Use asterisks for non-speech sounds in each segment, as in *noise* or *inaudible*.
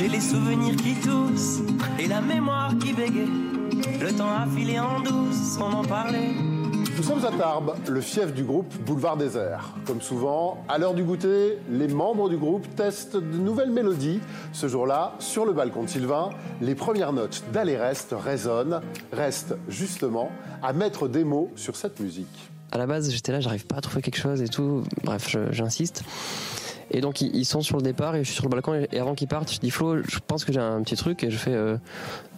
J'ai les souvenirs qui toussent et la mémoire qui bégaye. Le temps a filé en douce, on en parlait. Nous sommes à Tarbes, le fief du groupe Boulevard Désert. Comme souvent, à l'heure du goûter, les membres du groupe testent de nouvelles mélodies. Ce jour-là, sur le balcon de Sylvain, les premières notes d'Aller Reste résonnent. Reste justement à mettre des mots sur cette musique. À la base, j'étais là, j'arrive pas à trouver quelque chose et tout. Bref, j'insiste. Et donc ils sont sur le départ et je suis sur le balcon et avant qu'ils partent, je dis Flo, je pense que j'ai un petit truc et je fais euh,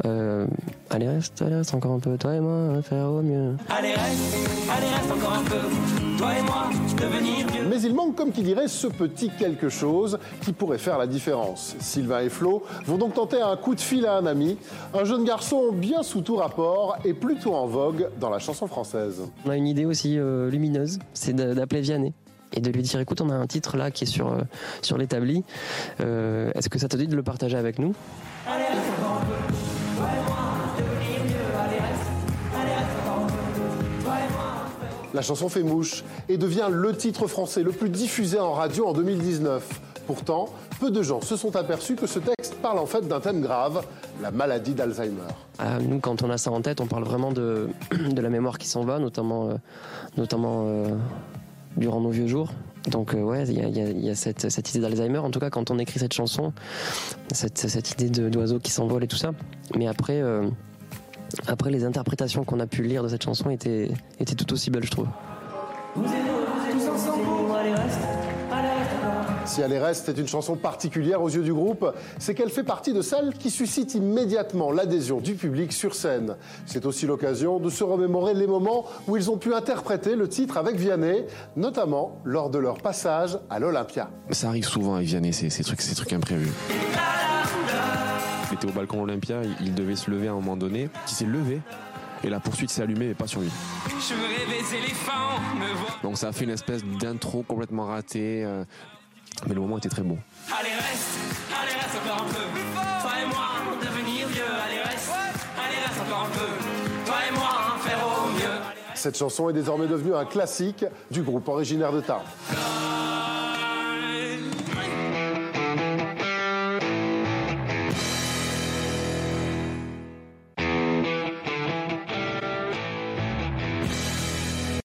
euh, allez reste, allez reste encore un peu, toi et moi, on va faire au mieux. Allez, reste, allez, reste encore un peu. Toi et moi, devenir vieux. Mais il manque, comme qui dirait, ce petit quelque chose qui pourrait faire la différence. Sylvain et Flo vont donc tenter un coup de fil à un ami, un jeune garçon bien sous tout rapport et plutôt en vogue dans la chanson française. On a une idée aussi euh, lumineuse, c'est d'appeler Vianney et de lui dire écoute, on a un titre là qui est sur, euh, sur l'établi. Euh, Est-ce que ça te dit de le partager avec nous? Allez. La chanson fait mouche et devient le titre français le plus diffusé en radio en 2019. Pourtant, peu de gens se sont aperçus que ce texte parle en fait d'un thème grave, la maladie d'Alzheimer. Ah, Nous, quand on a ça en tête, on parle vraiment de, *clears throat* de la mémoire qui s'en va, notamment, euh, notamment euh, durant nos vieux jours. Donc euh, ouais, il y a, cette, idée d'Alzheimer. En tout cas, quand on écrit cette chanson, cette, idée d'oiseau qui s'envole et tout ça. Mais après, euh, après les interprétations qu'on a pu lire de cette chanson étaient, étaient tout aussi belles, je trouve. Vous et nous, tous ensemble peu. Si Elle est reste est une chanson particulière aux yeux du groupe, c'est qu'elle fait partie de celles qui suscitent immédiatement l'adhésion du public sur scène. C'est aussi l'occasion de se remémorer les moments où ils ont pu interpréter le titre avec Vianney, notamment lors de leur passage à l'Olympia. Ça arrive souvent avec Vianney, ces, ces trucs, ces trucs imprévus. Il était au balcon Olympia, il devait se lever à un moment donné. Il s'est levé et la poursuite s'est allumée, mais pas sur lui. Je me voir. Donc ça a fait une espèce d'intro complètement ratée. euh, mais le moment était très beau. Allez, reste, allez, reste encore un peu. Toi et moi, devenir vieux. Allez, reste, allez, reste encore un peu. Toi et moi, faire au mieux. Cette chanson est désormais devenue un classique du groupe originaire de Tarbes.